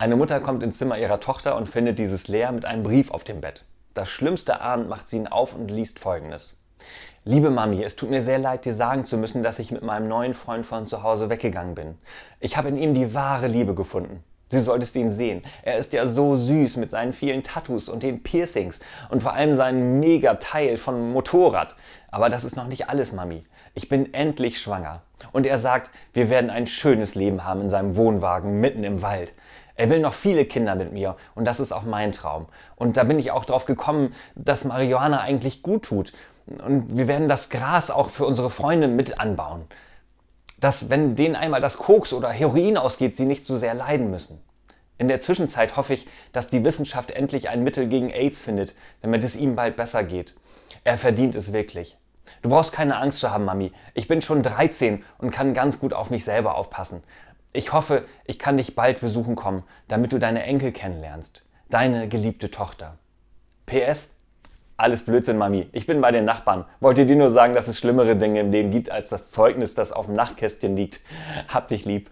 Eine Mutter kommt ins Zimmer ihrer Tochter und findet dieses leer mit einem Brief auf dem Bett. Das Schlimmste Abend macht sie ihn auf und liest folgendes. Liebe Mami, es tut mir sehr leid, dir sagen zu müssen, dass ich mit meinem neuen Freund von zu Hause weggegangen bin. Ich habe in ihm die wahre Liebe gefunden. Du solltest ihn sehen. Er ist ja so süß mit seinen vielen Tattoos und den Piercings und vor allem seinem Mega-Teil von Motorrad. Aber das ist noch nicht alles, Mami. Ich bin endlich schwanger. Und er sagt, wir werden ein schönes Leben haben in seinem Wohnwagen mitten im Wald. Er will noch viele Kinder mit mir und das ist auch mein Traum. Und da bin ich auch drauf gekommen, dass Marihuana eigentlich gut tut. Und wir werden das Gras auch für unsere Freunde mit anbauen. Dass, wenn denen einmal das Koks oder Heroin ausgeht, sie nicht so sehr leiden müssen. In der Zwischenzeit hoffe ich, dass die Wissenschaft endlich ein Mittel gegen AIDS findet, damit es ihm bald besser geht. Er verdient es wirklich. Du brauchst keine Angst zu haben, Mami. Ich bin schon 13 und kann ganz gut auf mich selber aufpassen. Ich hoffe, ich kann dich bald besuchen kommen, damit du deine Enkel kennenlernst. Deine geliebte Tochter. PS? Alles Blödsinn, Mami. Ich bin bei den Nachbarn. Wollte dir nur sagen, dass es schlimmere Dinge im Leben gibt als das Zeugnis, das auf dem Nachtkästchen liegt. Hab dich lieb.